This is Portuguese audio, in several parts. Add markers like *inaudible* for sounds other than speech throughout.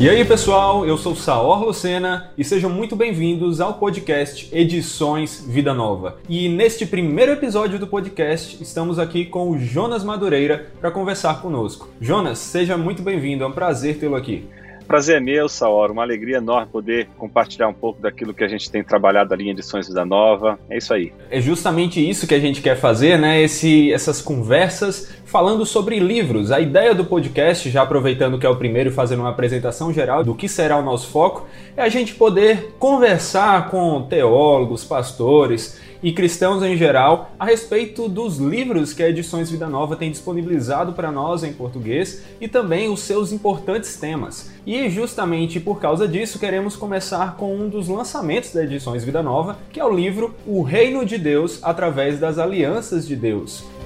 E aí, pessoal, eu sou Saor Lucena e sejam muito bem-vindos ao podcast Edições Vida Nova. E neste primeiro episódio do podcast, estamos aqui com o Jonas Madureira para conversar conosco. Jonas, seja muito bem-vindo, é um prazer tê-lo aqui. Prazer é meu, Saor. Uma alegria enorme poder compartilhar um pouco daquilo que a gente tem trabalhado ali em Edições Vida Nova. É isso aí. É justamente isso que a gente quer fazer, né? Esse, essas conversas falando sobre livros. A ideia do podcast, já aproveitando que é o primeiro, fazendo uma apresentação geral do que será o nosso foco, é a gente poder conversar com teólogos, pastores e cristãos em geral a respeito dos livros que a Edições Vida Nova tem disponibilizado para nós em português e também os seus importantes temas. E justamente por causa disso, queremos começar com um dos lançamentos da Edições Vida Nova, que é o livro O Reino de Deus através das Alianças de Deus.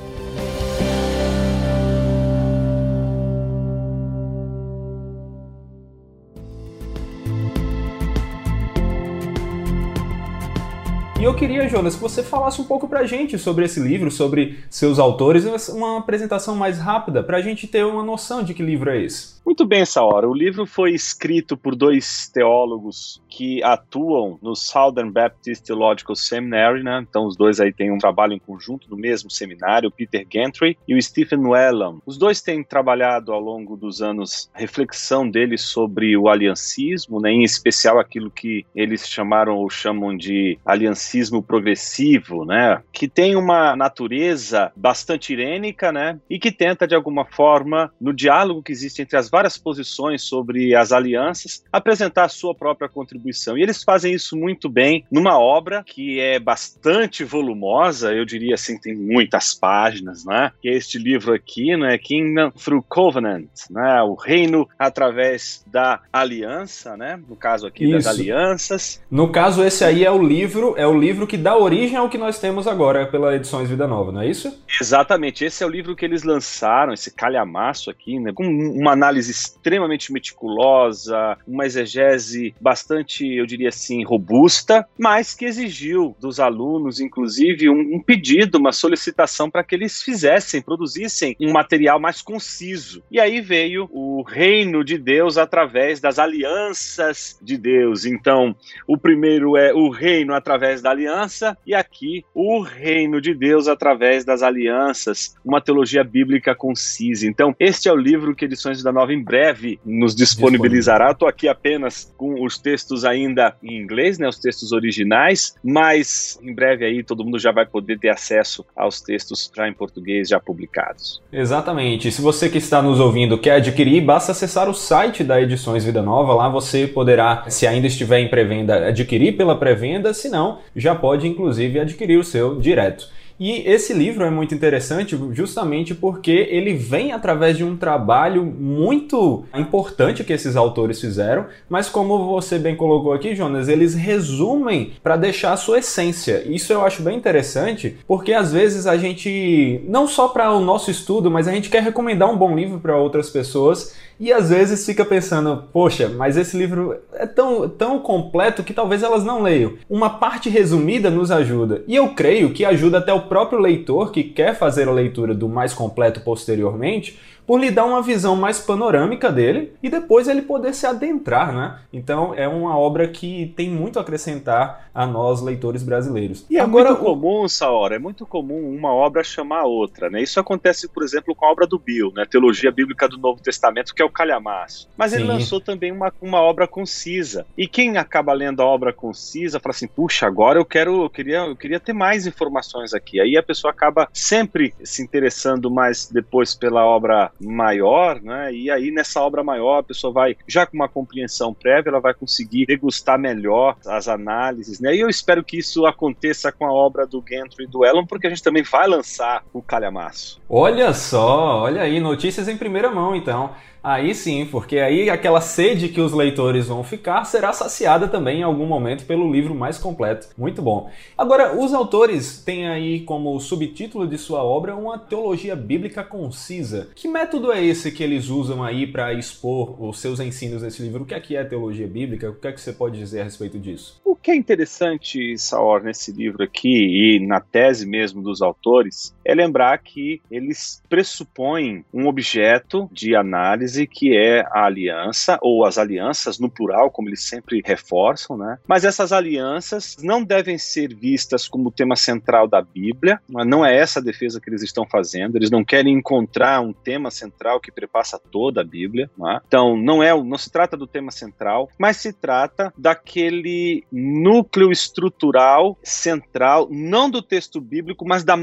E eu queria, Jonas, que você falasse um pouco pra gente sobre esse livro, sobre seus autores, uma apresentação mais rápida, pra gente ter uma noção de que livro é esse. Muito bem, essa hora. O livro foi escrito por dois teólogos que atuam no Southern Baptist Theological Seminary, né? Então os dois aí têm um trabalho em conjunto no mesmo seminário, o Peter Gentry e o Stephen Whelan. Os dois têm trabalhado ao longo dos anos a reflexão deles sobre o aliancismo, né? Em especial aquilo que eles chamaram ou chamam de aliancismo progressivo, né? Que tem uma natureza bastante irênica, né? E que tenta de alguma forma no diálogo que existe entre as várias posições sobre as alianças, apresentar a sua própria contribuição. E eles fazem isso muito bem numa obra que é bastante volumosa, eu diria assim, tem muitas páginas, né? Que é este livro aqui, né? Kingdom Through Covenant, né? O reino através da aliança, né? No caso aqui isso. das alianças. No caso esse aí é o livro, é o livro que dá origem ao que nós temos agora pela Edições Vida Nova, não é isso? Exatamente. Esse é o livro que eles lançaram, esse calhamaço aqui, né? Com uma análise extremamente meticulosa, uma exegese bastante, eu diria assim, robusta, mas que exigiu dos alunos, inclusive, um, um pedido, uma solicitação para que eles fizessem, produzissem um material mais conciso. E aí veio o reino de Deus através das alianças de Deus. Então, o primeiro é o reino através da aliança, e aqui o reino de Deus através das alianças, uma teologia bíblica concisa. Então, este é o livro que Edições da Nova em breve nos disponibilizará. Estou aqui apenas com os textos ainda em inglês, né, os textos originais, mas em breve aí todo mundo já vai poder ter acesso aos textos já em português já publicados. Exatamente. Se você que está nos ouvindo quer adquirir, basta acessar o site da Edições Vida Nova. Lá você poderá, se ainda estiver em pré-venda, adquirir pela pré-venda. Se não, já pode inclusive adquirir o seu direto. E esse livro é muito interessante justamente porque ele vem através de um trabalho muito importante que esses autores fizeram, mas como você bem colocou aqui, Jonas, eles resumem para deixar a sua essência. Isso eu acho bem interessante, porque às vezes a gente, não só para o nosso estudo, mas a gente quer recomendar um bom livro para outras pessoas e às vezes fica pensando, poxa, mas esse livro é tão, tão completo que talvez elas não leiam. Uma parte resumida nos ajuda. E eu creio que ajuda até o próprio leitor que quer fazer a leitura do mais completo posteriormente, por lhe dar uma visão mais panorâmica dele e depois ele poder se adentrar, né? Então é uma obra que tem muito a acrescentar a nós leitores brasileiros. E é agora muito comum, Saora, é muito comum uma obra chamar a outra, né? Isso acontece, por exemplo, com a obra do Bill, né? Teologia Bíblica do Novo Testamento, que é o Calhamaço. Mas Sim. ele lançou também uma, uma obra concisa. E quem acaba lendo a obra concisa fala assim: "Puxa, agora eu quero, eu queria, eu queria ter mais informações aqui". Aí a pessoa acaba sempre se interessando mais depois pela obra maior, né? E aí nessa obra maior a pessoa vai já com uma compreensão prévia, ela vai conseguir degustar melhor as análises, né? E eu espero que isso aconteça com a obra do Gentry e do Elon, porque a gente também vai lançar o calhamaço. Olha só, olha aí, notícias em primeira mão, então. Aí sim, porque aí aquela sede que os leitores vão ficar será saciada também em algum momento pelo livro mais completo. Muito bom. Agora, os autores têm aí como subtítulo de sua obra uma teologia bíblica concisa. Que método é esse que eles usam aí para expor os seus ensinos nesse livro? O que é que é teologia bíblica? O que é que você pode dizer a respeito disso? O que é interessante, Saor, nesse livro aqui e na tese mesmo dos autores, é lembrar que eles pressupõem um objeto de análise que é a aliança, ou as alianças no plural, como eles sempre reforçam, né? Mas essas alianças não devem ser vistas como tema central da Bíblia, não é essa a defesa que eles estão fazendo, eles não querem encontrar um tema central que prepassa toda a Bíblia, não é? então não é, não se trata do tema central, mas se trata daquele núcleo estrutural central, não do texto bíblico, mas da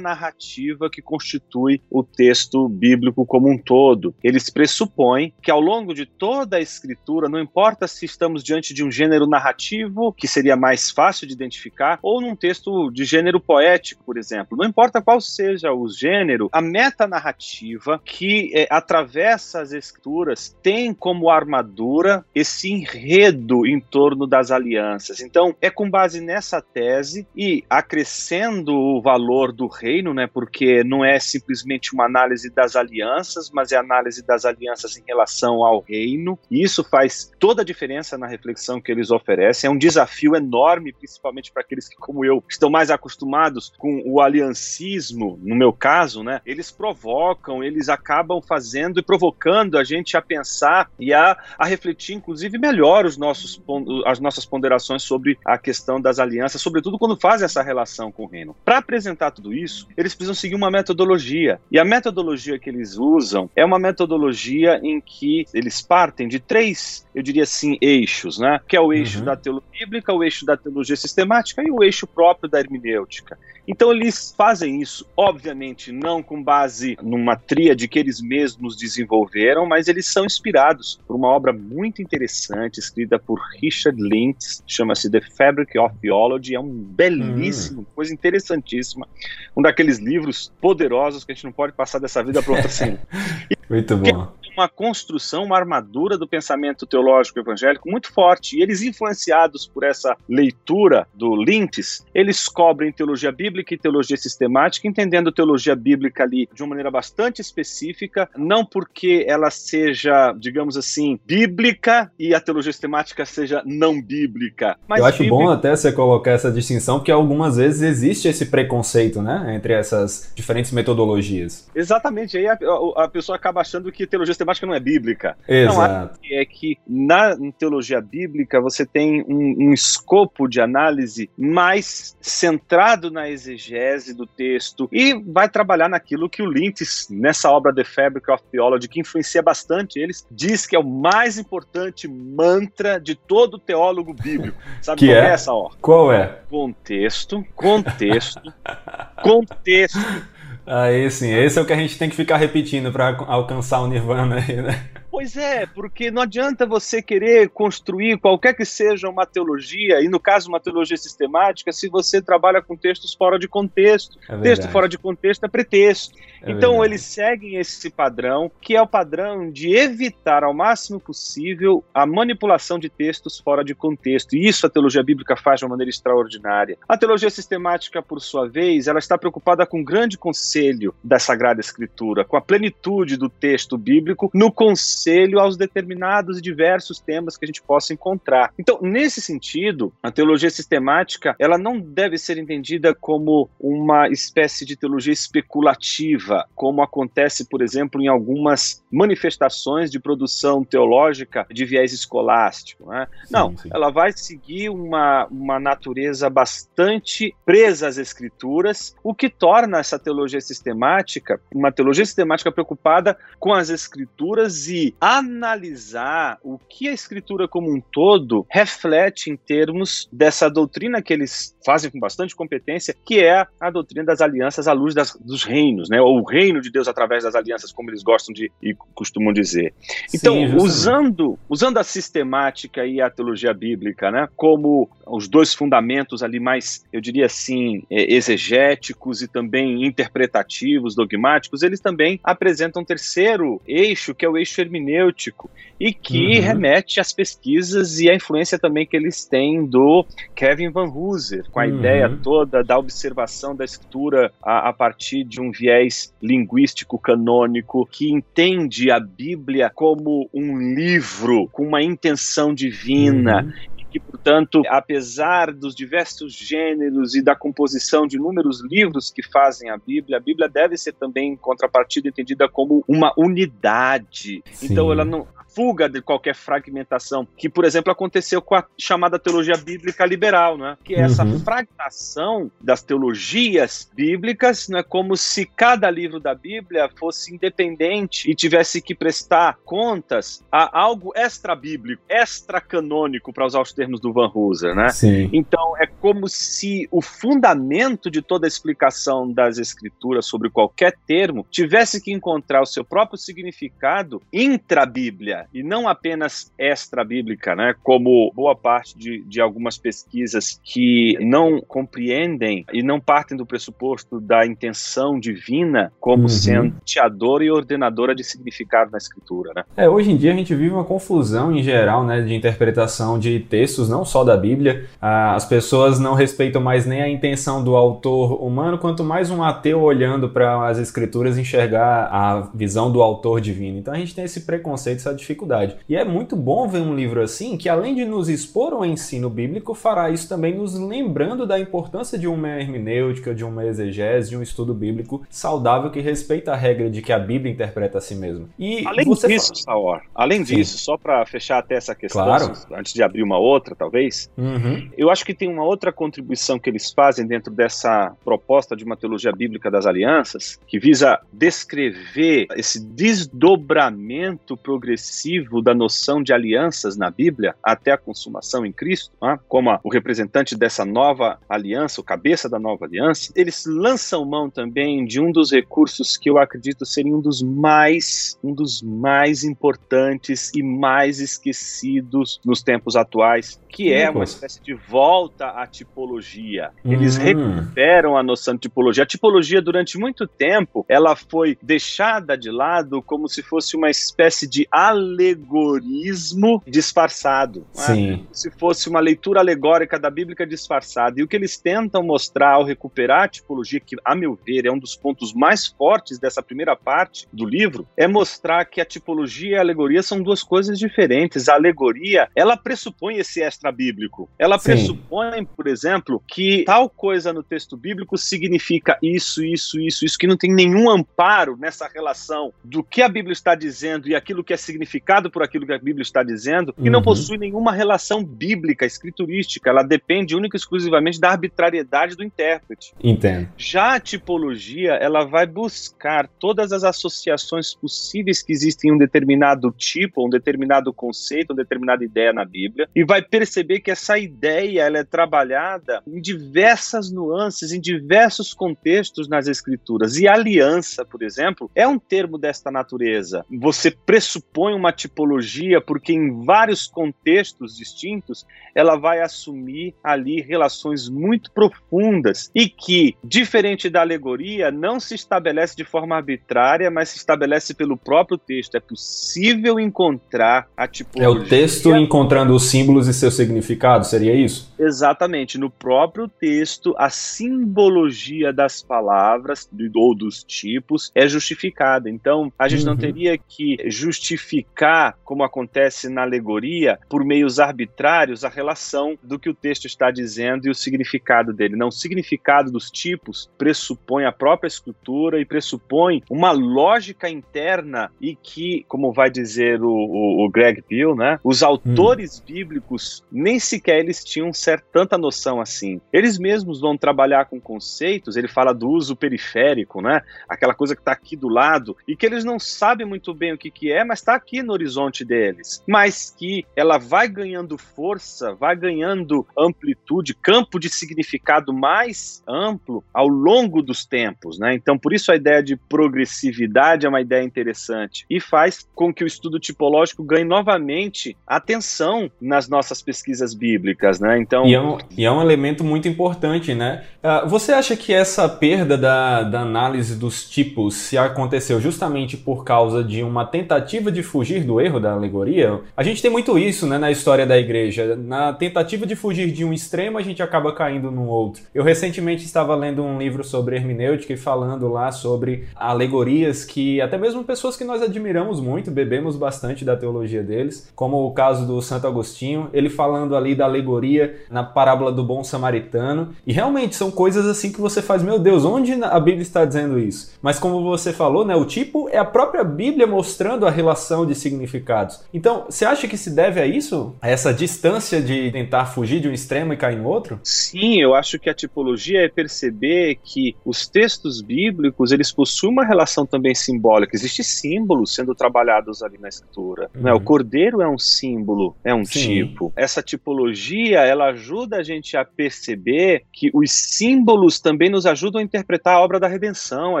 metanarrativa que constitui o texto bíblico como um todo. Eles pressupõem que ao longo de toda a escritura, não importa se estamos diante de um gênero narrativo, que seria mais fácil de identificar, ou num texto de gênero poético, por exemplo, não importa qual seja o gênero, a metanarrativa que é, atravessa as escrituras tem como armadura esse enredo em torno das alianças. Então, é com base nessa tese e acrescendo o valor do reino, né, porque não é simplesmente uma análise das alianças, mas é análise das alianças em relação ao reino. E isso faz toda a diferença na reflexão que eles oferecem. É um desafio enorme, principalmente para aqueles que, como eu, estão mais acostumados com o aliancismo, no meu caso, né? Eles provocam, eles acabam fazendo e provocando a gente a pensar e a, a refletir, inclusive, melhor os nossos, as nossas ponderações sobre a questão das alianças, sobretudo quando fazem essa relação com o reino. Para apresentar tudo isso, eles precisam seguir uma metodologia. E a metodologia que eles usam é uma metodologia em que eles partem de três, eu diria assim, eixos, né? Que é o eixo uhum. da teologia bíblica, o eixo da teologia sistemática e o eixo próprio da hermenêutica. Então eles fazem isso, obviamente, não com base numa tríade que eles mesmos desenvolveram, mas eles são inspirados por uma obra muito interessante escrita por Richard Lintz, chama-se The Fabric of Theology, é um belíssimo, hum. coisa interessantíssima, um daqueles livros poderosos que a gente não pode passar dessa vida pronta assim. *laughs* muito bom uma construção, uma armadura do pensamento teológico evangélico muito forte. E eles, influenciados por essa leitura do Lintz, eles cobrem teologia bíblica e teologia sistemática, entendendo teologia bíblica ali de uma maneira bastante específica, não porque ela seja, digamos assim, bíblica e a teologia sistemática seja não bíblica. Eu acho bíblica... bom até você colocar essa distinção, porque algumas vezes existe esse preconceito, né, entre essas diferentes metodologias. Exatamente. Aí a, a, a pessoa acaba achando que teologia sistemática não é bíblica. Exato. Não, é que na teologia bíblica você tem um, um escopo de análise mais centrado na exegese do texto e vai trabalhar naquilo que o Lintz, nessa obra The Fabric of Theology, que influencia bastante eles, diz que é o mais importante mantra de todo teólogo bíblico. *laughs* Sabe que qual é? é essa ordem? Qual é? Contexto, contexto, *laughs* contexto. Aí sim, esse é o que a gente tem que ficar repetindo para alcançar o Nirvana aí, né? Pois é, porque não adianta você querer construir qualquer que seja uma teologia, e no caso uma teologia sistemática, se você trabalha com textos fora de contexto. É Texto fora de contexto é pretexto. É então verdade. eles seguem esse padrão, que é o padrão de evitar ao máximo possível a manipulação de textos fora de contexto. E isso a teologia bíblica faz de uma maneira extraordinária. A teologia sistemática, por sua vez, ela está preocupada com o grande conselho da Sagrada Escritura, com a plenitude do texto bíblico no conselho conselho aos determinados e diversos temas que a gente possa encontrar. Então, nesse sentido, a teologia sistemática, ela não deve ser entendida como uma espécie de teologia especulativa, como acontece, por exemplo, em algumas manifestações de produção teológica de viés escolástico. Né? Sim, não, sim. ela vai seguir uma, uma natureza bastante presa às escrituras, o que torna essa teologia sistemática uma teologia sistemática preocupada com as escrituras e analisar o que a escritura como um todo reflete em termos dessa doutrina que eles fazem com bastante competência, que é a doutrina das alianças à luz das, dos reinos, né? Ou o reino de Deus através das alianças, como eles gostam de e costumam dizer. Então, Sim, usando, usando a sistemática e a teologia bíblica, né, como os dois fundamentos ali mais, eu diria assim, é, exegéticos e também interpretativos, dogmáticos, eles também apresentam um terceiro eixo, que é o eixo hermenêutico hermenêutico e que uhum. remete às pesquisas e à influência também que eles têm do Kevin Van Hooser, com a uhum. ideia toda da observação da escritura a, a, partir de um viés linguístico canônico que entende a Bíblia como um livro com uma intenção divina. Uhum que, portanto, apesar dos diversos gêneros e da composição de inúmeros livros que fazem a Bíblia, a Bíblia deve ser também, em contrapartida, entendida como uma unidade. Sim. Então, ela não, fuga de qualquer fragmentação, que, por exemplo, aconteceu com a chamada teologia bíblica liberal, né? que é essa uhum. fragmentação das teologias bíblicas, né? como se cada livro da Bíblia fosse independente e tivesse que prestar contas a algo extra-bíblico, extra-canônico, para usar os termos do Van Hooser. Né? Sim. Então, é como se o fundamento de toda a explicação das escrituras sobre qualquer termo tivesse que encontrar o seu próprio significado intra-bíblia, e não apenas extra-bíblica, né? Como boa parte de, de algumas pesquisas que não compreendem e não partem do pressuposto da intenção divina como uhum. sendo teadora e ordenadora de significado na escritura, né? É, hoje em dia a gente vive uma confusão em geral, né, de interpretação de textos, não só da Bíblia. Ah, as pessoas não respeitam mais nem a intenção do autor humano, quanto mais um ateu olhando para as escrituras enxergar a visão do autor divino. Então a gente tem esse preconceito, essa dificuldade dificuldade. E é muito bom ver um livro assim, que além de nos expor ao ensino bíblico, fará isso também nos lembrando da importância de uma hermenêutica, de uma exegese, de um estudo bíblico saudável que respeita a regra de que a Bíblia interpreta a si mesma. E além disso, fala... Saor, além Sim. disso, só para fechar até essa questão, claro. antes de abrir uma outra, talvez, uhum. eu acho que tem uma outra contribuição que eles fazem dentro dessa proposta de uma teologia bíblica das alianças, que visa descrever esse desdobramento progressivo da noção de alianças na Bíblia até a consumação em Cristo, né? como a, o representante dessa nova aliança, o cabeça da nova aliança, eles lançam mão também de um dos recursos que eu acredito serem um dos mais, um dos mais importantes e mais esquecidos nos tempos atuais, que é uma espécie de volta à tipologia. Eles hum. recuperam a noção de tipologia. A tipologia, durante muito tempo, ela foi deixada de lado como se fosse uma espécie de alegorismo disfarçado. É? Sim. Se fosse uma leitura alegórica da Bíblia disfarçada. E o que eles tentam mostrar ao recuperar a tipologia, que, a meu ver, é um dos pontos mais fortes dessa primeira parte do livro, é mostrar que a tipologia e a alegoria são duas coisas diferentes. A alegoria, ela pressupõe esse extra-bíblico. Ela Sim. pressupõe, por exemplo, que tal coisa no texto bíblico significa isso, isso, isso, isso, que não tem nenhum amparo nessa relação do que a Bíblia está dizendo e aquilo que é significado por aquilo que a Bíblia está dizendo, e uhum. não possui nenhuma relação bíblica, escriturística. Ela depende única e exclusivamente da arbitrariedade do intérprete. Entendo. Já a tipologia, ela vai buscar todas as associações possíveis que existem em um determinado tipo, um determinado conceito, uma determinada ideia na Bíblia, e vai perceber que essa ideia ela é trabalhada em diversas nuances, em diversos contextos nas escrituras. E aliança, por exemplo, é um termo desta natureza. Você pressupõe uma uma tipologia, porque em vários contextos distintos ela vai assumir ali relações muito profundas e que, diferente da alegoria, não se estabelece de forma arbitrária, mas se estabelece pelo próprio texto. É possível encontrar a tipologia. É o texto encontrando os símbolos e seu significado, seria isso? Exatamente. No próprio texto, a simbologia das palavras ou dos tipos é justificada. Então, a gente uhum. não teria que justificar como acontece na alegoria, por meios arbitrários, a relação do que o texto está dizendo e o significado dele. Não, o significado dos tipos pressupõe a própria escritura e pressupõe uma lógica interna e que, como vai dizer o, o, o Greg Bill, né, os autores hum. bíblicos nem sequer eles tinham certa, tanta noção assim. Eles mesmos vão trabalhar com conceitos, ele fala do uso periférico, né, aquela coisa que está aqui do lado, e que eles não sabem muito bem o que, que é, mas está aqui no horizonte deles, mas que ela vai ganhando força, vai ganhando amplitude, campo de significado mais amplo ao longo dos tempos, né? Então, por isso a ideia de progressividade é uma ideia interessante e faz com que o estudo tipológico ganhe novamente atenção nas nossas pesquisas bíblicas, né? Então, e é um, e é um elemento muito importante, né? Uh, você acha que essa perda da, da análise dos tipos se aconteceu justamente por causa de uma tentativa de fugir fugir do erro da alegoria? A gente tem muito isso né, na história da igreja. Na tentativa de fugir de um extremo, a gente acaba caindo no outro. Eu recentemente estava lendo um livro sobre hermenêutica e falando lá sobre alegorias que até mesmo pessoas que nós admiramos muito, bebemos bastante da teologia deles, como o caso do Santo Agostinho, ele falando ali da alegoria na parábola do bom samaritano. E realmente são coisas assim que você faz, meu Deus, onde a Bíblia está dizendo isso? Mas como você falou, né, o tipo é a própria Bíblia mostrando a relação de significados. Então, você acha que se deve a isso? A essa distância de tentar fugir de um extremo e cair no outro? Sim, eu acho que a tipologia é perceber que os textos bíblicos, eles possuem uma relação também simbólica. Existem símbolos sendo trabalhados ali na escritura. Uhum. Né? O cordeiro é um símbolo, é um Sim. tipo. Essa tipologia, ela ajuda a gente a perceber que os símbolos também nos ajudam a interpretar a obra da redenção, a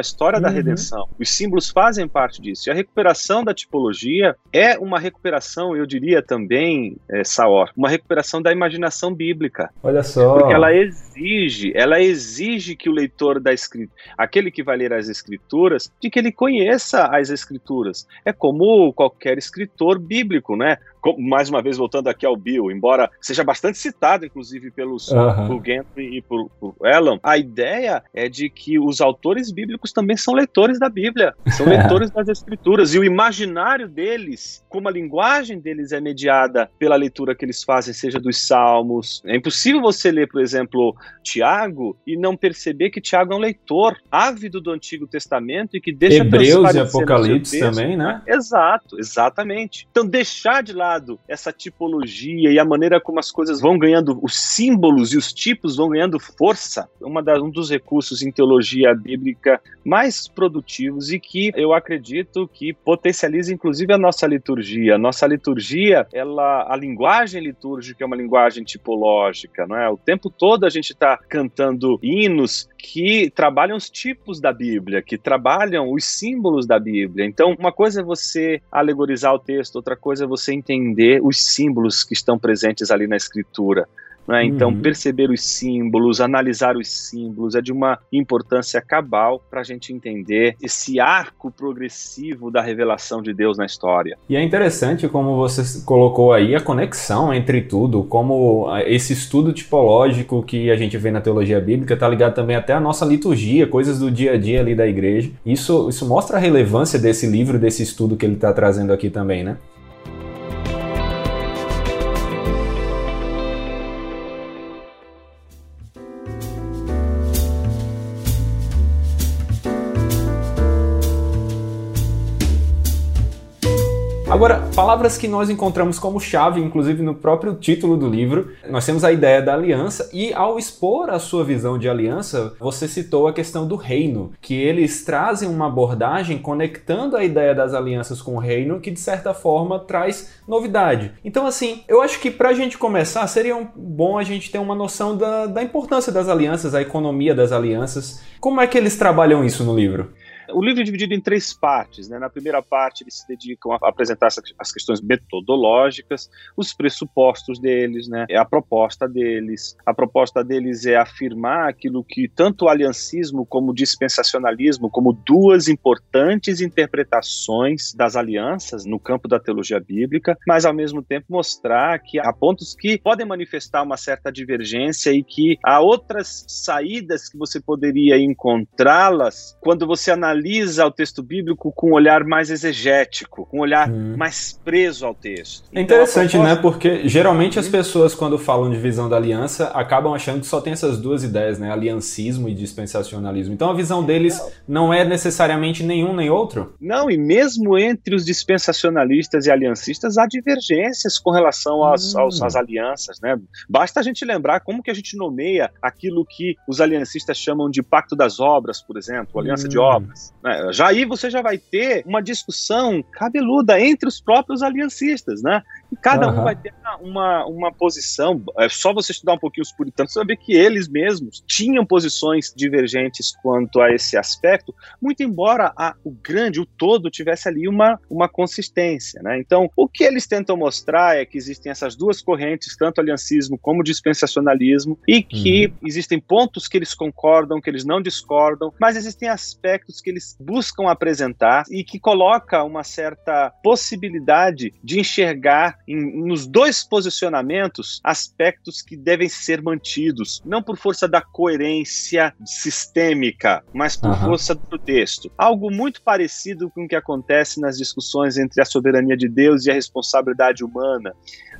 história uhum. da redenção. Os símbolos fazem parte disso. E a recuperação da tipologia é uma recuperação, eu diria também, é, Saor, uma recuperação da imaginação bíblica. Olha só. Porque ela exige, ela exige que o leitor da escritura, aquele que vai ler as escrituras, de que ele conheça as escrituras. É como qualquer escritor bíblico, né? Mais uma vez voltando aqui ao Bill, embora seja bastante citado, inclusive pelos uhum. por Gentry e por, por Ellen, a ideia é de que os autores bíblicos também são leitores da Bíblia, são *laughs* leitores das Escrituras e o imaginário deles, como a linguagem deles é mediada pela leitura que eles fazem, seja dos Salmos. É impossível você ler, por exemplo, Tiago e não perceber que Tiago é um leitor ávido do Antigo Testamento e que deixa Hebreus e Apocalipse também, né? Exato, exatamente. Então deixar de lado essa tipologia e a maneira como as coisas vão ganhando, os símbolos e os tipos vão ganhando força, uma das, um dos recursos em teologia bíblica mais produtivos e que eu acredito que potencializa inclusive a nossa liturgia. Nossa liturgia, ela, a linguagem litúrgica é uma linguagem tipológica, não é? O tempo todo a gente está cantando hinos que trabalham os tipos da Bíblia, que trabalham os símbolos da Bíblia. Então, uma coisa é você alegorizar o texto, outra coisa é você entender os símbolos que estão presentes ali na Escritura. Né? Então, uhum. perceber os símbolos, analisar os símbolos é de uma importância cabal para a gente entender esse arco progressivo da revelação de Deus na história. E é interessante como você colocou aí a conexão entre tudo, como esse estudo tipológico que a gente vê na teologia bíblica está ligado também até à nossa liturgia, coisas do dia a dia ali da igreja. Isso, isso mostra a relevância desse livro, desse estudo que ele está trazendo aqui também, né? Agora, palavras que nós encontramos como chave, inclusive no próprio título do livro, nós temos a ideia da aliança e ao expor a sua visão de aliança, você citou a questão do reino, que eles trazem uma abordagem conectando a ideia das alianças com o reino, que de certa forma traz novidade. Então, assim, eu acho que para a gente começar, seria bom a gente ter uma noção da, da importância das alianças, a economia das alianças. Como é que eles trabalham isso no livro? O livro é dividido em três partes. Né? Na primeira parte, eles se dedicam a apresentar as questões metodológicas, os pressupostos deles, né? a proposta deles. A proposta deles é afirmar aquilo que tanto o aliancismo como o dispensacionalismo, como duas importantes interpretações das alianças no campo da teologia bíblica, mas ao mesmo tempo mostrar que há pontos que podem manifestar uma certa divergência e que há outras saídas que você poderia encontrá-las quando você analisa analisa o texto bíblico com um olhar mais exegético, com um olhar hum. mais preso ao texto. É interessante, então, proposta... né? Porque geralmente as pessoas, quando falam de visão da aliança, acabam achando que só tem essas duas ideias, né? Aliancismo e dispensacionalismo. Então a visão deles não, não é necessariamente nenhum nem outro? Não, e mesmo entre os dispensacionalistas e aliancistas há divergências com relação às, hum. aos, às alianças, né? Basta a gente lembrar como que a gente nomeia aquilo que os aliancistas chamam de pacto das obras, por exemplo, aliança hum. de obras. Né? Já aí você já vai ter uma discussão cabeluda entre os próprios aliancistas, né? Cada uhum. um vai ter uma, uma posição. É só você estudar um pouquinho os puritanos, você vai ver que eles mesmos tinham posições divergentes quanto a esse aspecto, muito embora a, o grande, o todo, tivesse ali uma, uma consistência. Né? Então, o que eles tentam mostrar é que existem essas duas correntes, tanto aliancismo como dispensacionalismo, e que uhum. existem pontos que eles concordam, que eles não discordam, mas existem aspectos que eles buscam apresentar e que coloca uma certa possibilidade de enxergar em, nos dois posicionamentos aspectos que devem ser mantidos, não por força da coerência sistêmica, mas por uhum. força do texto. Algo muito parecido com o que acontece nas discussões entre a soberania de Deus e a responsabilidade humana.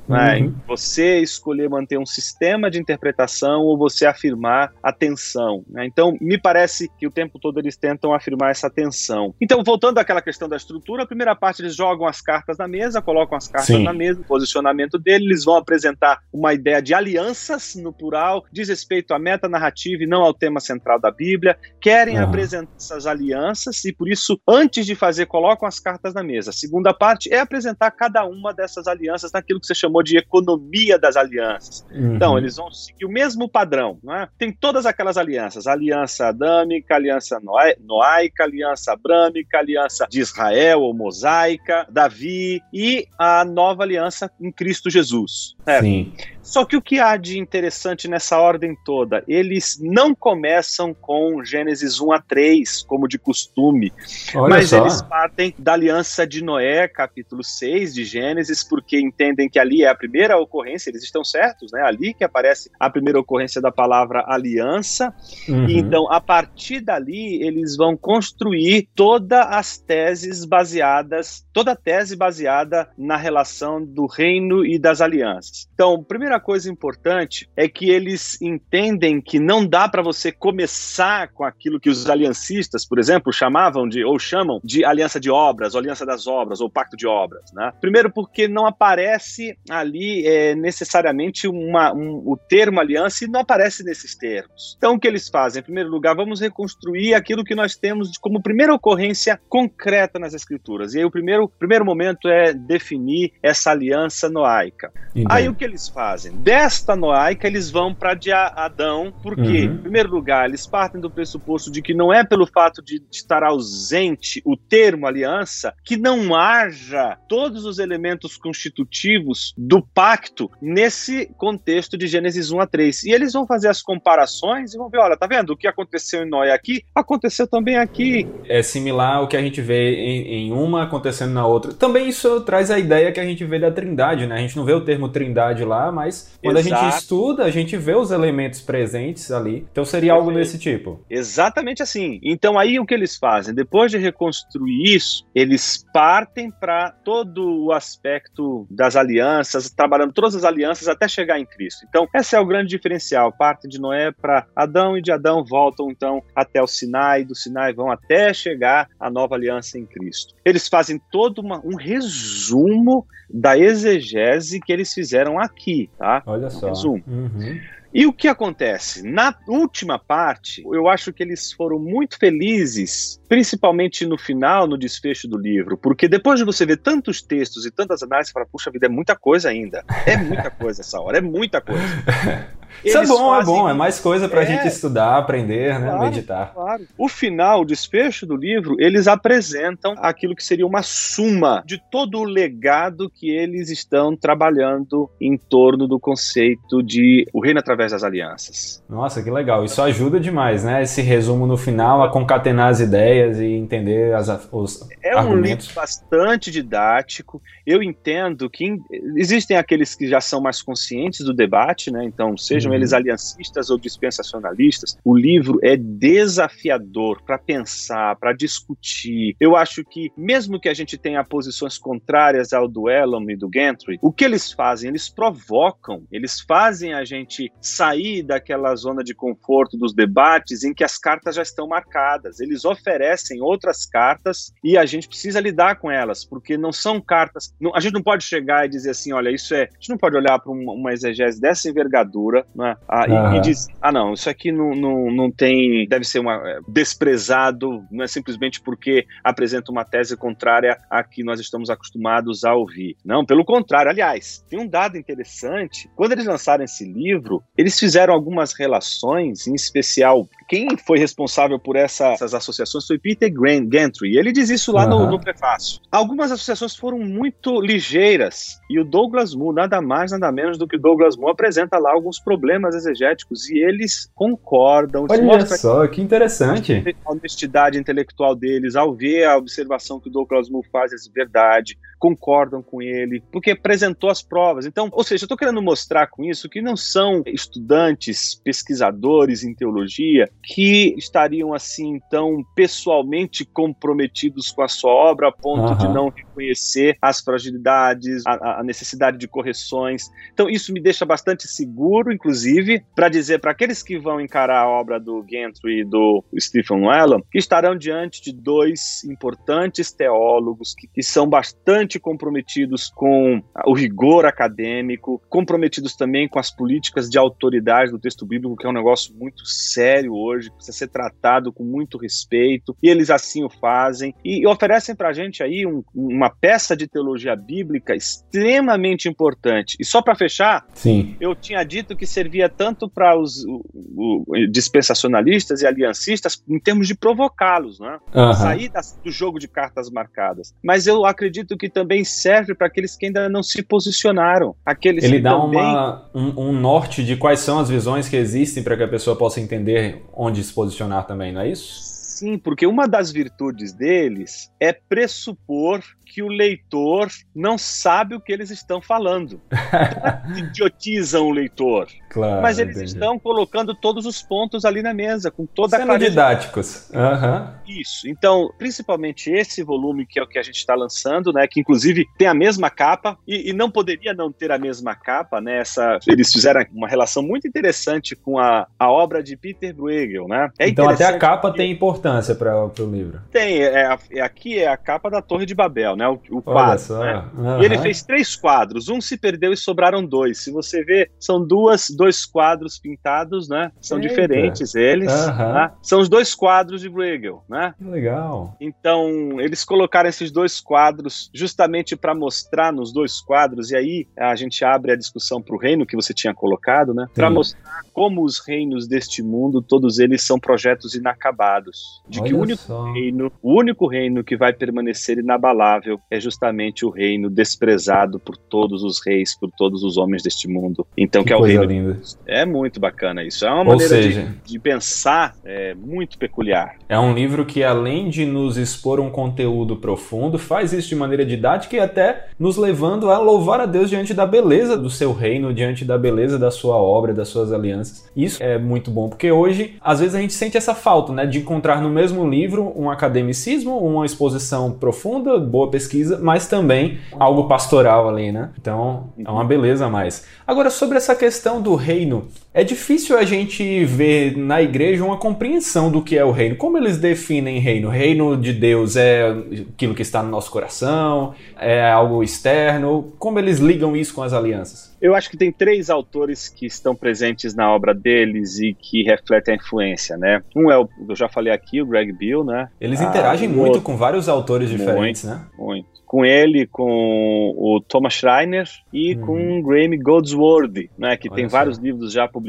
Né? Uhum. Você escolher manter um sistema de interpretação ou você afirmar a tensão. Né? Então, me parece que o tempo todo eles tentam afirmar essa tensão. Então, voltando àquela questão da estrutura, a primeira parte eles jogam as cartas na mesa, colocam as cartas Sim. na mesa, o posicionamento dele, eles vão apresentar uma ideia de alianças no plural, diz respeito à meta narrativa e não ao tema central da Bíblia, querem apresentar essas alianças e por isso, antes de fazer, colocam as cartas na mesa. A segunda parte é apresentar cada uma dessas alianças naquilo que você chamou chamou de economia das alianças. Uhum. Então, eles vão seguir o mesmo padrão. Né? Tem todas aquelas alianças: aliança adâmica, aliança noaica, aliança abrâmica, aliança de Israel ou mosaica, Davi e a nova aliança em Cristo Jesus. Certo? Sim. Só que o que há de interessante nessa ordem toda? Eles não começam com Gênesis 1 a 3, como de costume, Olha mas só. eles partem da aliança de Noé, capítulo 6 de Gênesis, porque entendem que ali é a primeira ocorrência, eles estão certos, né? Ali que aparece a primeira ocorrência da palavra aliança. Uhum. E então, a partir dali, eles vão construir todas as teses baseadas, toda a tese baseada na relação do reino e das alianças. Então, primeira primeira coisa importante é que eles entendem que não dá para você começar com aquilo que os aliancistas, por exemplo, chamavam de ou chamam de aliança de obras, ou aliança das obras, ou pacto de obras. Né? Primeiro, porque não aparece ali é, necessariamente uma, um, o termo aliança e não aparece nesses termos. Então, o que eles fazem? Em primeiro lugar, vamos reconstruir aquilo que nós temos como primeira ocorrência concreta nas Escrituras. E aí, o primeiro, primeiro momento é definir essa aliança noaica. Entendi. Aí, o que eles fazem? Fazem. Desta noaica, eles vão para de Adão, porque, uhum. em primeiro lugar, eles partem do pressuposto de que não é pelo fato de estar ausente o termo aliança que não haja todos os elementos constitutivos do pacto nesse contexto de Gênesis 1 a 3. E eles vão fazer as comparações e vão ver: olha, tá vendo? O que aconteceu em Noé aqui, aconteceu também aqui. É similar ao que a gente vê em, em uma acontecendo na outra. Também isso traz a ideia que a gente vê da trindade, né? A gente não vê o termo trindade lá, mas mas quando Exato. a gente estuda, a gente vê os elementos presentes ali. Então seria algo desse tipo. Exatamente assim. Então aí o que eles fazem? Depois de reconstruir isso, eles partem para todo o aspecto das alianças, trabalhando todas as alianças até chegar em Cristo. Então esse é o grande diferencial. Parte de Noé para Adão e de Adão voltam então até o Sinai, do Sinai vão até chegar a nova aliança em Cristo. Eles fazem todo uma, um resumo da exegese que eles fizeram aqui, tá? Olha só. Resumo. Uhum. E o que acontece? Na última parte, eu acho que eles foram muito felizes, principalmente no final, no desfecho do livro, porque depois de você ver tantos textos e tantas análises, você fala, puxa vida, é muita coisa ainda. É muita *laughs* coisa essa hora, é muita coisa. *laughs* Isso é bom, fazem... é bom, é mais coisa para a é... gente estudar, aprender, né, claro, meditar. Claro. O final, o desfecho do livro, eles apresentam aquilo que seria uma suma de todo o legado que eles estão trabalhando em torno do conceito de o reino através das alianças. Nossa, que legal. Isso ajuda demais, né? Esse resumo no final a concatenar as ideias e entender as, os é argumentos. É um livro bastante didático. Eu entendo que existem aqueles que já são mais conscientes do debate, né? Então, seja sejam eles uhum. aliancistas ou dispensacionalistas, o livro é desafiador para pensar, para discutir. Eu acho que, mesmo que a gente tenha posições contrárias ao do Elam e do Gentry, o que eles fazem? Eles provocam, eles fazem a gente sair daquela zona de conforto dos debates em que as cartas já estão marcadas. Eles oferecem outras cartas e a gente precisa lidar com elas, porque não são cartas. Não, a gente não pode chegar e dizer assim: olha, isso é. A gente não pode olhar para uma, uma exegese dessa envergadura né? Ah, e, e, diz, ah não, isso aqui não, não, não tem, deve ser uma é, desprezado, não é simplesmente porque apresenta uma tese contrária a que nós estamos acostumados a ouvir. Não, pelo contrário. Aliás, tem um dado interessante. Quando eles lançaram esse livro, eles fizeram algumas relações, em especial quem foi responsável por essa, essas associações foi Peter Gantry. Ele diz isso lá uhum. no, no, prefácio. Algumas associações foram muito ligeiras e o Douglas Moo, nada mais, nada menos do que o Douglas Moo, apresenta lá alguns problemas exegéticos e eles concordam. Olha só, que interessante. A honestidade intelectual deles ao ver a observação que o Douglas Moo faz é verdade, concordam com ele, porque apresentou as provas. Então, ou seja, eu estou querendo mostrar com isso que não são estudantes, pesquisadores em teologia que estariam assim tão pessoalmente comprometidos com a sua obra a ponto uhum. de não reconhecer as fragilidades, a, a, necessidade de correções. Então isso me deixa bastante seguro, inclusive, para dizer para aqueles que vão encarar a obra do Gentry e do Stephen Whelan, que estarão diante de dois importantes teólogos que, que são bastante comprometidos com o rigor acadêmico, comprometidos também com as políticas de autoridade do texto bíblico, que é um negócio muito sério hoje, precisa ser tratado com muito respeito, e eles assim o fazem, e oferecem para a gente aí um, uma peça de teologia bíblica extremamente importante. E só para fechar, Sim. eu tinha dito que servia tanto para os o, o, dispensacionalistas e aliancistas em termos de provocá-los, né? Uhum. sair das, do jogo de cartas marcadas. Mas eu acredito que também serve para aqueles que ainda não se posicionaram, aqueles Ele que dá também... uma, um, um norte de quais são as visões que existem para que a pessoa possa entender onde se posicionar também, não é isso? Sim, porque uma das virtudes deles é pressupor que o leitor não sabe o que eles estão falando. Então, *laughs* idiotizam o leitor. Claro, mas eles entendi. estão colocando todos os pontos ali na mesa, com toda Sendo a clareza. didáticos. Uhum. Isso. Então, principalmente esse volume que é o que a gente está lançando, né? Que inclusive tem a mesma capa e, e, não poderia não ter a mesma capa, né? Essa, eles fizeram uma relação muito interessante com a, a obra de Peter Bruegel, né? É então até a capa tem importância para o livro. Tem. É, é, aqui é a capa da Torre de Babel, né? O, o quadro. Né? Uhum. E ele fez três quadros. Um se perdeu e sobraram dois. Se você ver, são duas, dois quadros pintados, né? São Eita. diferentes eles. Uhum. Né? São os dois quadros de Bruegel, né? Legal. Então, eles colocaram esses dois quadros justamente para mostrar nos dois quadros, e aí a gente abre a discussão para o reino que você tinha colocado, né? Para mostrar como os reinos deste mundo, todos eles são projetos inacabados. De Olha que o único só. reino, o único reino que vai permanecer inabalável é justamente o reino desprezado por todos os reis, por todos os homens deste mundo. Então, que, que é o reino. Linda. É muito bacana isso. É uma Ou maneira seja, de, de, pensar é, muito peculiar. É um livro que, além de nos expor um conteúdo profundo, faz isso de maneira didática e até nos levando a louvar a Deus diante da beleza do seu reino, diante da beleza da sua obra, das suas alianças. Isso é muito bom, porque hoje, às vezes, a gente sente essa falta, né, de encontrar no mesmo livro um academicismo, uma exposição profunda, boa pesquisa, mas também algo pastoral ali, né? Então, é uma beleza a mais. Agora, sobre essa questão do reino, é difícil a gente ver na igreja uma compreensão do que é o reino. Como eles definem reino? Reino de Deus é aquilo que está no nosso coração? É algo externo? Como eles ligam isso com as alianças? Eu acho que tem três autores que estão presentes na obra deles e que refletem a influência, né? Um é o, eu já falei aqui, o Greg Bill, né? Eles interagem ah, muito outro, com vários autores diferentes, muito, né? Muito com ele, com o Thomas Schreiner e uhum. com Graham Goldsworthy, né, que Olha tem vários livros já publicados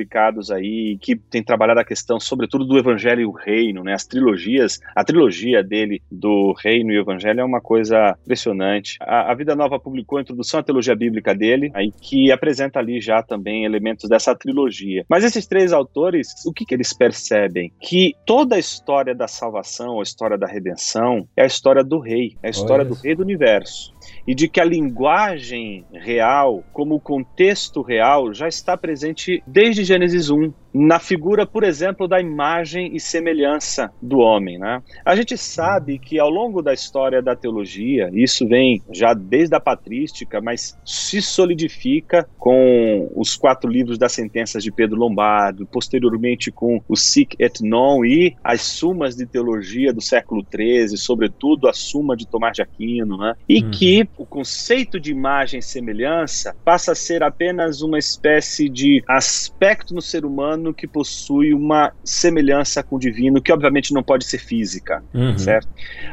aí, que tem trabalhado a questão, sobretudo, do Evangelho e o Reino, né, as trilogias, a trilogia dele do Reino e o Evangelho é uma coisa impressionante. A, a Vida Nova publicou a introdução à teologia bíblica dele, aí que apresenta ali já também elementos dessa trilogia. Mas esses três autores, o que, que eles percebem? Que toda a história da salvação, a história da redenção, é a história do rei, é a história Olha. do rei do universo e de que a linguagem real, como o contexto real, já está presente desde Gênesis 1 na figura, por exemplo, da imagem e semelhança do homem. Né? A gente sabe que ao longo da história da teologia, isso vem já desde a patrística, mas se solidifica com os quatro livros das sentenças de Pedro Lombardo, posteriormente com o Sic et Non e as sumas de teologia do século XIII, sobretudo a Suma de Tomás de Aquino, né? e uhum. que o conceito de imagem e semelhança passa a ser apenas uma espécie de aspecto no ser humano que possui uma semelhança com o divino, que obviamente não pode ser física, uhum. certo?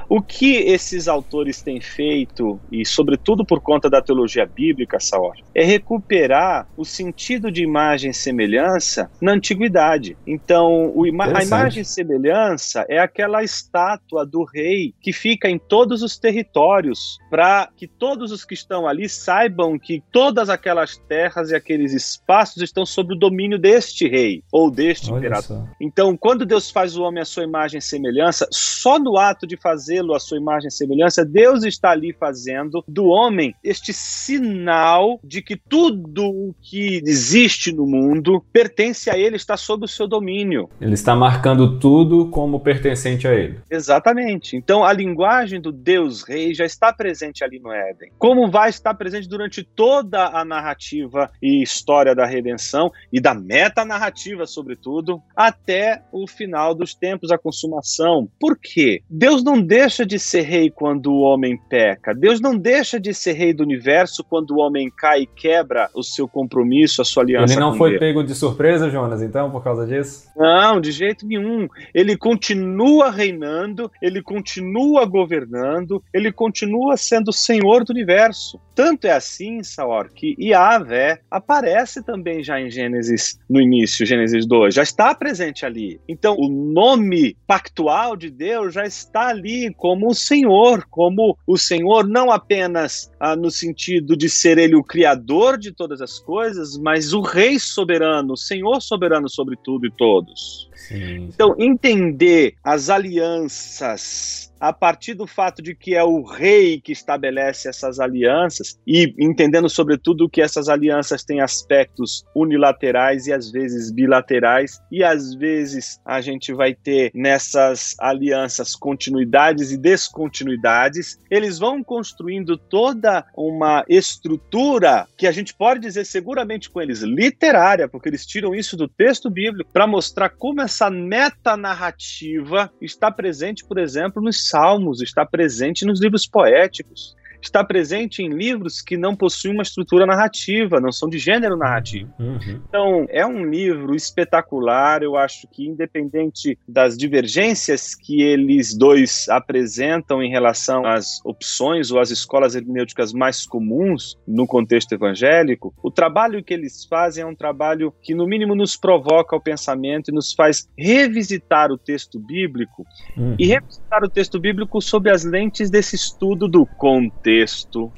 O que esses autores têm feito, e sobretudo por conta da teologia bíblica, Saor, é recuperar o sentido de imagem e semelhança na antiguidade. Então, ima a imagem e semelhança é aquela estátua do rei que fica em todos os territórios, para que todos os que estão ali saibam que todas aquelas terras e aqueles espaços estão sob o domínio deste rei ou deste Olha imperador. Só. Então, quando Deus faz o homem à sua imagem e semelhança, só no ato de fazê-lo à sua imagem e semelhança, Deus está ali fazendo do homem este sinal de que tudo o que existe no mundo pertence a ele, está sob o seu domínio. Ele está marcando tudo como pertencente a ele. Exatamente. Então, a linguagem do Deus Rei já está presente ali no Éden. Como vai estar presente durante toda a narrativa e história da redenção e da metanarrativa, sobretudo, até o final dos tempos, a consumação. Por quê? Deus não deixa de ser rei quando o homem peca. Deus não deixa de ser rei do universo quando o homem cai e quebra o seu compromisso, a sua aliança. Ele não foi Deus. pego de surpresa, Jonas, então, por causa disso? Não, de jeito nenhum. Ele continua reinando, ele continua governando, ele continua sendo senhor do universo. Tanto é assim, Saor, que Yahvé aparece também já em Gênesis, no início, Gênesis 2, já está presente ali. Então, o nome pactual de Deus já está ali como o Senhor, como o Senhor não apenas ah, no sentido de ser ele o criador de todas as coisas, mas o rei soberano, o Senhor soberano sobre tudo e todos. Sim. Então, entender as alianças a partir do fato de que é o rei que estabelece essas alianças e entendendo sobretudo que essas alianças têm aspectos unilaterais e às vezes bilaterais e às vezes a gente vai ter nessas alianças continuidades e descontinuidades, eles vão construindo toda uma estrutura que a gente pode dizer seguramente com eles literária, porque eles tiram isso do texto bíblico para mostrar como essa metanarrativa está presente, por exemplo, nos Salmos, está presente nos livros poéticos está presente em livros que não possuem uma estrutura narrativa, não são de gênero narrativo. Uhum. Então, é um livro espetacular. Eu acho que, independente das divergências que eles dois apresentam em relação às opções ou às escolas hermenêuticas mais comuns no contexto evangélico, o trabalho que eles fazem é um trabalho que, no mínimo, nos provoca o pensamento e nos faz revisitar o texto bíblico uhum. e revisitar o texto bíblico sob as lentes desse estudo do contexto contexto,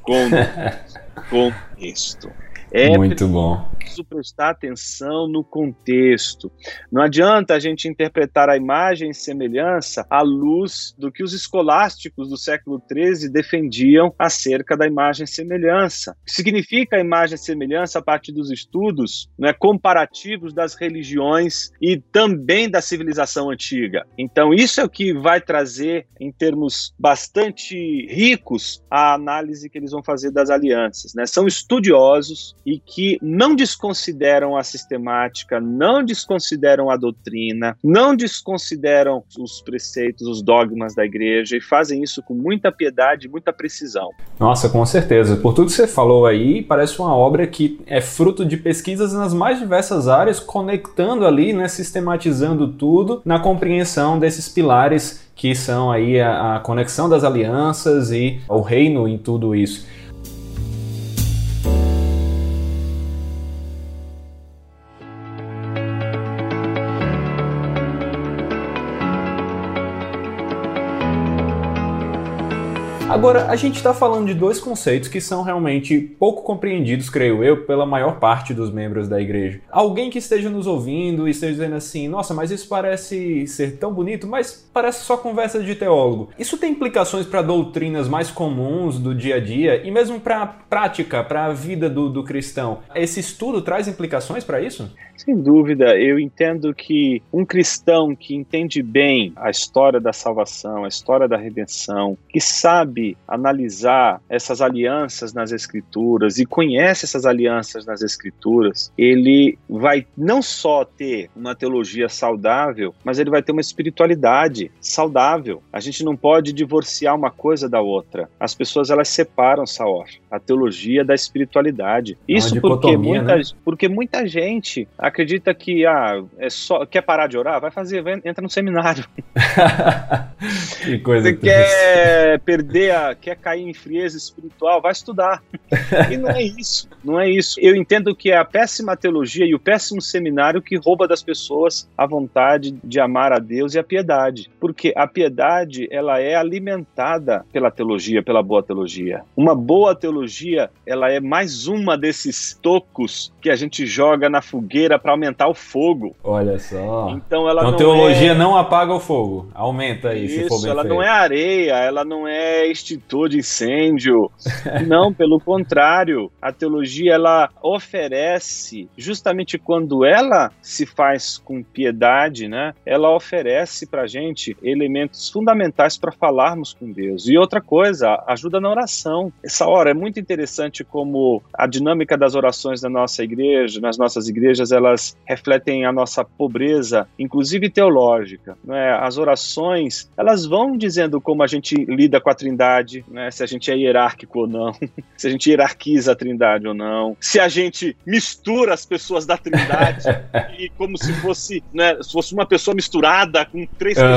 contexto. *laughs* É Muito bom. Preciso prestar atenção no contexto. Não adianta a gente interpretar a imagem e semelhança à luz do que os escolásticos do século XIII defendiam acerca da imagem e semelhança. O que significa a imagem e semelhança a partir dos estudos né, comparativos das religiões e também da civilização antiga. Então, isso é o que vai trazer, em termos bastante ricos, a análise que eles vão fazer das alianças. Né? São estudiosos e que não desconsideram a sistemática, não desconsideram a doutrina, não desconsideram os preceitos, os dogmas da igreja e fazem isso com muita piedade e muita precisão. Nossa, com certeza. Por tudo que você falou aí, parece uma obra que é fruto de pesquisas nas mais diversas áreas, conectando ali, né, sistematizando tudo na compreensão desses pilares que são aí a, a conexão das alianças e o reino em tudo isso. Agora, a gente está falando de dois conceitos que são realmente pouco compreendidos, creio eu, pela maior parte dos membros da igreja. Alguém que esteja nos ouvindo e esteja dizendo assim: nossa, mas isso parece ser tão bonito, mas parece só conversa de teólogo. Isso tem implicações para doutrinas mais comuns do dia a dia e mesmo para a prática, para a vida do, do cristão. Esse estudo traz implicações para isso? Sem dúvida, eu entendo que um cristão que entende bem a história da salvação, a história da redenção, que sabe analisar essas alianças nas escrituras e conhece essas alianças nas escrituras, ele vai não só ter uma teologia saudável, mas ele vai ter uma espiritualidade saudável. A gente não pode divorciar uma coisa da outra. As pessoas elas separam, Saor, a teologia da espiritualidade. É Isso porque muita, né? porque muita gente acredita que ah, é só quer parar de orar, vai fazer, vai, entra no seminário. *laughs* que coisa Você quer perder a, quer cair em frieza espiritual, vai estudar. e não é isso, não é isso. Eu entendo que é a péssima teologia e o péssimo seminário que rouba das pessoas a vontade de amar a Deus e a piedade, porque a piedade ela é alimentada pela teologia, pela boa teologia. Uma boa teologia, ela é mais uma desses tocos que a gente joga na fogueira para aumentar o fogo. Olha só. Então ela então, não teologia é... não apaga o fogo, aumenta aí Isso, se for bem ela feito. não é areia, ela não é extintor de incêndio. *laughs* não, pelo contrário, a teologia ela oferece justamente quando ela se faz com piedade, né? Ela oferece para gente elementos fundamentais para falarmos com Deus. E outra coisa, ajuda na oração. Essa hora é muito interessante como a dinâmica das orações da nossa igreja, nas nossas igrejas, elas refletem a nossa pobreza, inclusive teológica. Né? As orações, elas vão dizendo como a gente lida com a Trindade, né? se a gente é hierárquico ou não, *laughs* se a gente hierarquiza a Trindade ou não, se a gente mistura as pessoas da Trindade *laughs* e como se fosse, né, se fosse uma pessoa misturada com três Aham.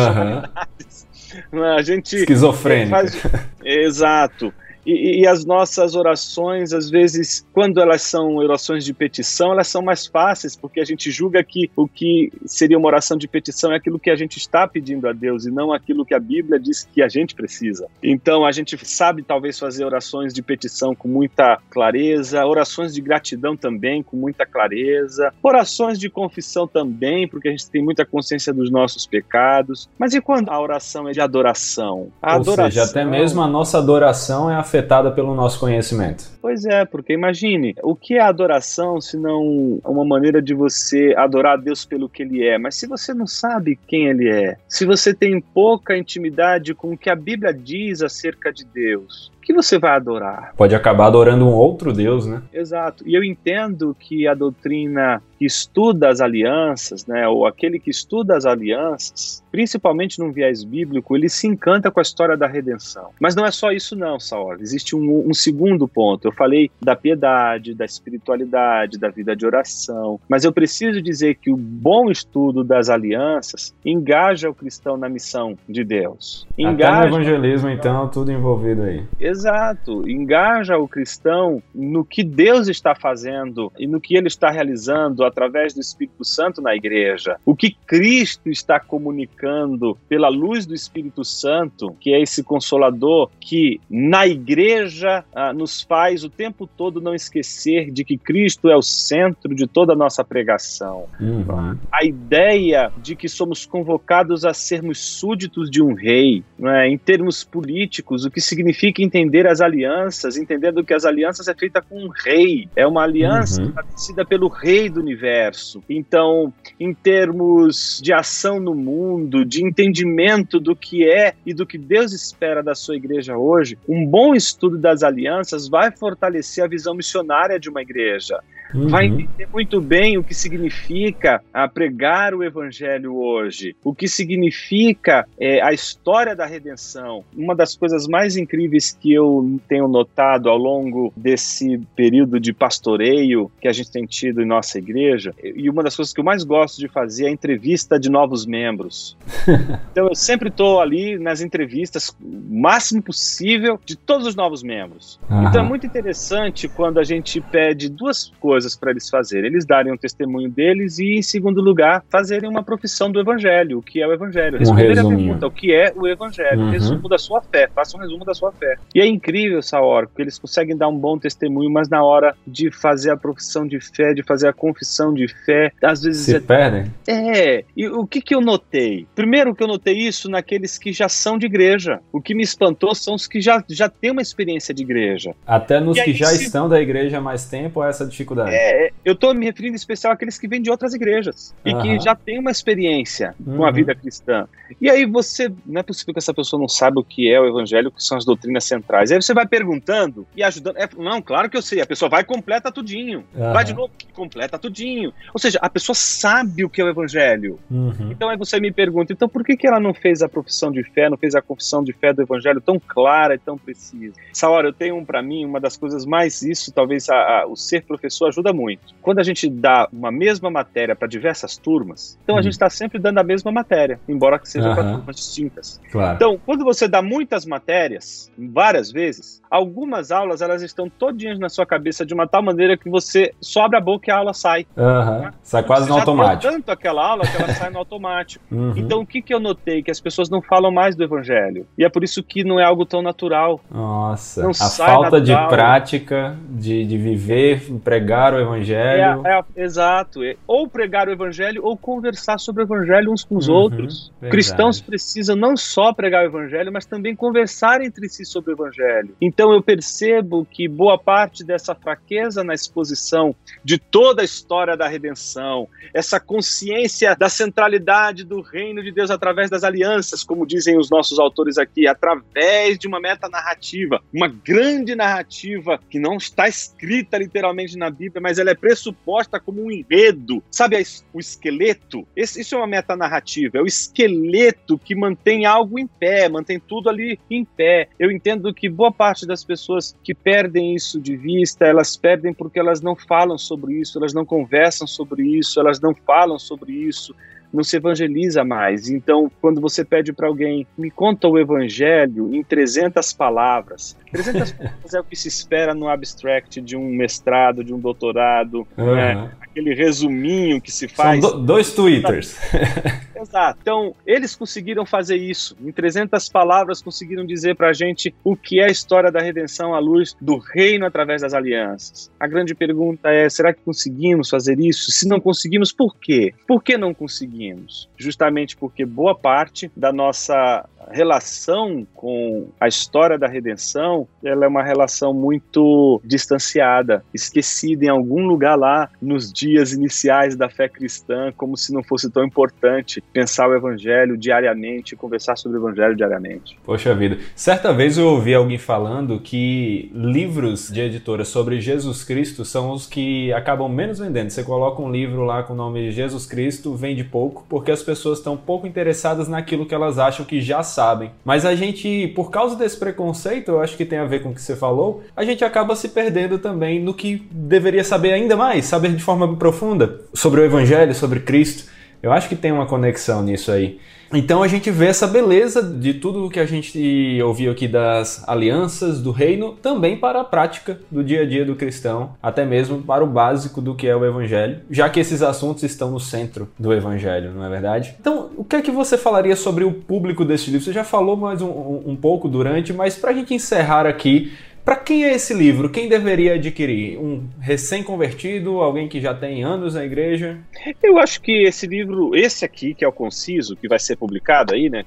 personalidades. *laughs* Né? A gente Esquizofrênica. faz- Exato. E, e as nossas orações, às vezes, quando elas são orações de petição, elas são mais fáceis, porque a gente julga que o que seria uma oração de petição é aquilo que a gente está pedindo a Deus e não aquilo que a Bíblia diz que a gente precisa. Então, a gente sabe talvez fazer orações de petição com muita clareza, orações de gratidão também com muita clareza, orações de confissão também, porque a gente tem muita consciência dos nossos pecados. Mas e quando a oração é de adoração? A Ou seja, até mesmo a nossa adoração é afetada pelo nosso conhecimento. Pois é, porque imagine, o que é adoração se não uma maneira de você adorar Deus pelo que ele é? Mas se você não sabe quem ele é, se você tem pouca intimidade com o que a Bíblia diz acerca de Deus, que você vai adorar? Pode acabar adorando um outro Deus, né? Exato. E eu entendo que a doutrina que estuda as alianças, né, ou aquele que estuda as alianças, principalmente num viés bíblico, ele se encanta com a história da redenção. Mas não é só isso, não, Saul. Existe um, um segundo ponto. Eu falei da piedade, da espiritualidade, da vida de oração. Mas eu preciso dizer que o bom estudo das alianças engaja o cristão na missão de Deus. Até no Engaja evangelismo, então, tudo envolvido aí. Exato, engaja o cristão no que Deus está fazendo e no que ele está realizando através do Espírito Santo na igreja. O que Cristo está comunicando pela luz do Espírito Santo, que é esse consolador que na igreja ah, nos faz o tempo todo não esquecer de que Cristo é o centro de toda a nossa pregação Uhum. a ideia de que somos convocados a sermos súditos de um rei, não é? em termos políticos, o que significa entender as alianças, entendendo que as alianças é feita com um rei, é uma aliança Uhum. estabelecida pelo rei do universo. Então, em termos de ação no mundo, de entendimento do que é e do que Deus espera da sua igreja hoje, um bom estudo das alianças vai fortalecer a visão missionária de uma igreja vai Uhum. entender muito bem o que significa a pregar o evangelho hoje, o que significa é, a história da redenção. Uma das coisas mais incríveis que eu tenho notado ao longo desse período de pastoreio que a gente tem tido em nossa igreja, e uma das coisas que eu mais gosto de fazer é a entrevista de novos membros. *laughs* então eu sempre estou ali nas entrevistas, o máximo possível, de todos os novos membros. Aham. Então é muito interessante quando a gente pede duas coisas para eles fazerem: eles darem um testemunho deles e, em segundo lugar, fazerem uma profissão do evangelho. O que é o evangelho? Responderem a resuminho. pergunta: o que é o evangelho? Uhum. Resumo da sua fé. Faça um resumo da sua fé. E E é incrível, Saor, porque eles conseguem dar um bom testemunho, mas na hora de fazer a profissão de fé, de fazer a confissão de fé, às vezes. Se é... perdem? É. E o que, que eu notei? Primeiro que eu notei isso naqueles que já são de igreja. O que me espantou são os que já, já têm uma experiência de igreja. Até nos e que aí, já se... estão da igreja há mais tempo, essa dificuldade. É, eu estou me referindo em especial àqueles que vêm de outras igrejas e que já têm uma experiência uhum. com a vida cristã. E aí você, não é possível que essa pessoa não saiba o que é o evangelho, o que são as doutrinas centrais. Aí você vai perguntando e ajudando. É, não, claro que eu sei. A pessoa vai e completa tudinho. Uhum. Vai de novo, completa tudinho. Ou seja, a pessoa sabe o que é o evangelho. Uhum. Então aí você me pergunta, então por que, que ela não fez a profissão de fé, não fez a confissão de fé do evangelho tão clara e tão precisa? Essa hora eu tenho um para mim uma das coisas mais isso, talvez a, a, o ser professor ajuda muito. Quando a gente dá uma mesma matéria para diversas turmas, então a uhum. gente está sempre dando a mesma matéria, embora que seja para turmas distintas. Claro. Então, quando você dá muitas matérias, várias vezes, algumas aulas elas estão todinhas na sua cabeça de uma tal maneira que você sobe a boca e a aula sai. Uhum. Sai quase no automático. tanto aquela aula que ela sai no automático. *laughs* Uhum. Então, o que, que eu notei? Que as pessoas não falam mais do evangelho. E é por isso que não é algo tão natural. Nossa, não a falta natural. de prática, de, de viver, pregar o evangelho. É, é, exato. É, ou pregar o evangelho ou conversar sobre o evangelho uns com os uhum, outros. Verdade. Cristãos precisam não só pregar o evangelho, mas também conversar entre si sobre o evangelho. Então eu percebo que boa parte dessa fraqueza na exposição de toda a história da redenção, essa consciência da centralidade do reino de Deus através das alianças, como dizem os nossos autores aqui, através de uma metanarrativa, uma grande narrativa que não está escrita literalmente na Bíblia, mas ela é pressuposta como um enredo. Sabe o esqueleto? Esse, isso é uma metanarrativa, é o esqueleto que mantém algo em pé, mantém tudo ali em pé. Eu entendo que boa parte das pessoas que perdem isso de vista, elas perdem porque elas não falam sobre isso, elas não conversam sobre isso, elas não falam sobre isso, não se evangeliza mais. Então, quando você pede para alguém, me conta o evangelho em 300 palavras, 300 *laughs* palavras é o que se espera no abstract de um mestrado, de um doutorado, uhum. né? aquele resuminho que se faz. São do, dois twitters. *laughs* Exato. Então, eles conseguiram fazer isso. Em 300 palavras, conseguiram dizer para a gente o que é a história da redenção à luz do reino através das alianças. A grande pergunta é: será que conseguimos fazer isso? Se não conseguimos, por quê? Por que não conseguimos? Justamente porque boa parte da nossa relação com a história da redenção, ela é uma relação muito distanciada, esquecida em algum lugar lá nos dias iniciais da fé cristã, como se não fosse tão importante pensar o evangelho diariamente, conversar sobre o evangelho diariamente. Poxa vida. Certa vez eu ouvi alguém falando que livros de editora sobre Jesus Cristo são os que acabam menos vendendo. Você coloca um livro lá com o nome Jesus Cristo, vende pouco, porque as pessoas estão pouco interessadas naquilo que elas acham que já sabem. Mas a gente, por causa desse preconceito, eu acho que tem a ver com o que você falou, a gente acaba se perdendo também no que deveria saber ainda mais, saber de forma profunda sobre o Evangelho, sobre Cristo. Eu acho que tem uma conexão nisso aí. Então a gente vê essa beleza de tudo o que a gente ouviu aqui das alianças do reino também para a prática do dia a dia do cristão, até mesmo para o básico do que é o evangelho, já que esses assuntos estão no centro do evangelho, não é verdade? Então, o que é que você falaria sobre o público desse livro? Você já falou mais um, um pouco durante, mas para a gente encerrar aqui, para quem é esse livro? Quem deveria adquirir? Um recém-convertido? Alguém que já tem anos na igreja? Eu acho que esse livro, esse aqui, que é o Conciso, que vai ser publicado aí, né?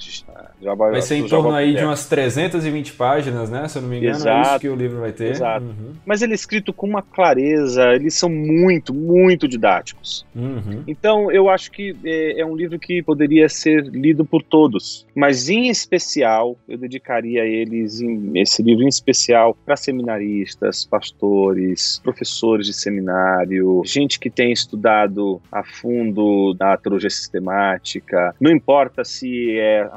Vai, ser em torno aí de umas 320 páginas, né? Se eu não me engano, exato, é isso que o livro vai ter. Exato. Uhum. Mas ele é escrito com uma clareza, eles são muito, muito didáticos. Uhum. Então, eu acho que é, é um livro que poderia ser lido por todos. Mas, em especial, eu dedicaria eles, em, esse livro em especial, para seminaristas, pastores, professores de seminário, gente que tem estudado a fundo a teologia sistemática, não importa se é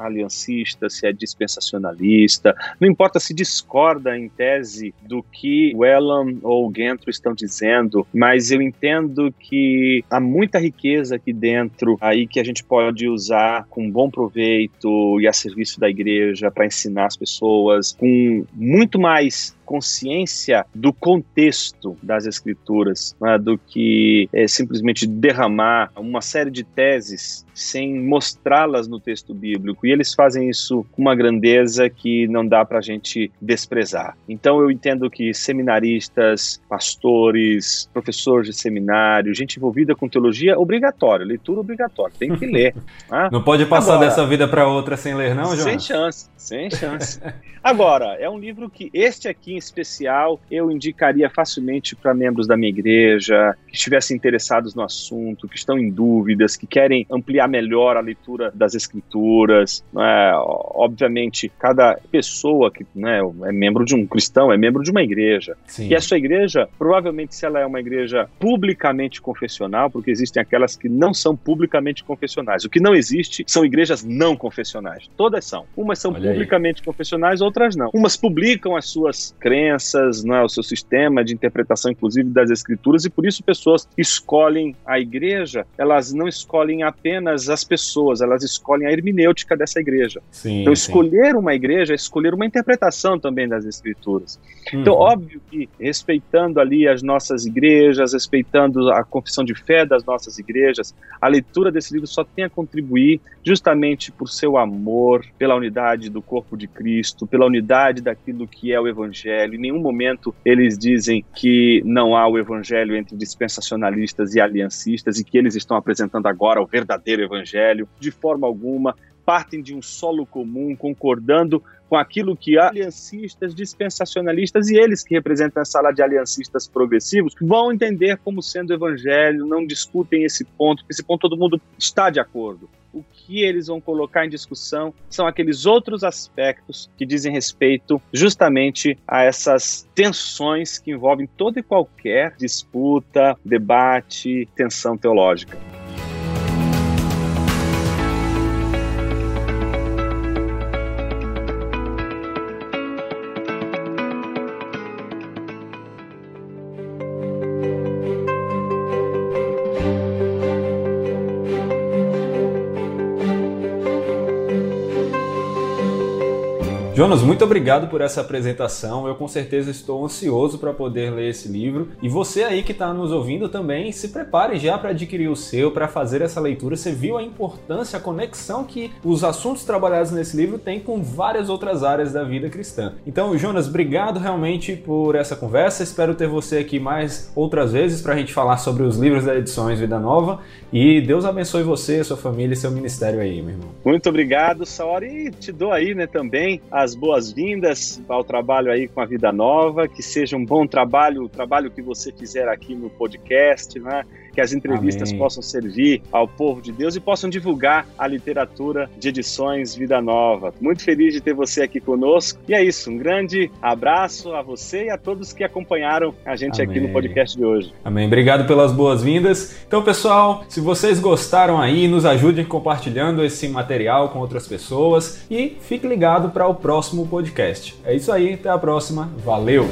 se é dispensacionalista, não importa se discorda em tese do que o Elam ou Gentry estão dizendo, mas eu entendo que há muita riqueza aqui dentro aí que a gente pode usar com bom proveito e a serviço da igreja para ensinar as pessoas com muito mais consciência do contexto das escrituras, né, do que é, simplesmente derramar uma série de teses sem mostrá-las no texto bíblico. E eles fazem isso com uma grandeza que não dá para a gente desprezar. Então eu entendo que seminaristas, pastores, professores de seminário, gente envolvida com teologia, obrigatório, leitura obrigatória, tem que ler. *laughs* Né? Não pode passar Agora, dessa vida para outra sem ler, não, João? Sem chance, sem chance. Agora, é um livro que este aqui especial eu indicaria facilmente para membros da minha igreja, que estivessem interessados no assunto, que estão em dúvidas, que querem ampliar melhor a leitura das escrituras. É? Obviamente, cada pessoa que né, é membro de um cristão é membro de uma igreja. Sim. E a sua igreja, provavelmente, se ela é uma igreja publicamente confessional, porque existem aquelas que não são publicamente confessionais. O que não existe são igrejas não confessionais. Todas são. Umas são Olha publicamente aí. confessionais, outras não. Umas publicam as suas crenças, né, o seu sistema de interpretação, inclusive, das escrituras, e por isso pessoas escolhem a igreja, elas não escolhem apenas as pessoas, elas escolhem a hermenêutica dessa igreja. Sim, então, escolher sim. uma igreja é escolher uma interpretação também das escrituras. Uhum. Então, óbvio que respeitando ali as nossas igrejas, respeitando a confissão de fé das nossas igrejas, a leitura desse livro só tem a contribuir justamente por seu amor, pela unidade do corpo de Cristo, pela unidade daquilo que é o Evangelho. Em nenhum momento eles dizem que não há o Evangelho entre dispensacionalistas e aliancistas e que eles estão apresentando agora o verdadeiro Evangelho. De forma alguma, partem de um solo comum, concordando com aquilo que aliancistas, dispensacionalistas e eles que representam a sala de aliancistas progressivos vão entender como sendo evangelho, não discutem esse ponto, porque esse ponto todo mundo está de acordo. Que eles vão colocar em discussão são aqueles outros aspectos que dizem respeito justamente a essas tensões que envolvem toda e qualquer disputa, debate, tensão teológica. Jonas, muito obrigado por essa apresentação. Eu com certeza estou ansioso para poder ler esse livro. E você aí que está nos ouvindo também, se prepare já para adquirir o seu, para fazer essa leitura. Você viu a importância, a conexão que os assuntos trabalhados nesse livro têm com várias outras áreas da vida cristã. Então, Jonas, obrigado realmente por essa conversa. Espero ter você aqui mais outras vezes para a gente falar sobre os livros da Edições Vida Nova. E Deus abençoe você, sua família e seu ministério aí, meu irmão. Muito obrigado, Saori. E te dou aí, né, também as boas-vindas ao trabalho aí com a Vida Nova. Que seja um bom trabalho, o trabalho que você fizer aqui no podcast, né? Que as entrevistas Amém. possam servir ao povo de Deus e possam divulgar a literatura de edições Vida Nova. Muito feliz de ter você aqui conosco. E é isso, um grande abraço a você e a todos que acompanharam a gente Amém. aqui no podcast de hoje. Amém. Obrigado pelas boas-vindas. Então, pessoal, se vocês gostaram aí, nos ajudem compartilhando esse material com outras pessoas e fique ligado para o próximo podcast. É isso aí, até a próxima. Valeu!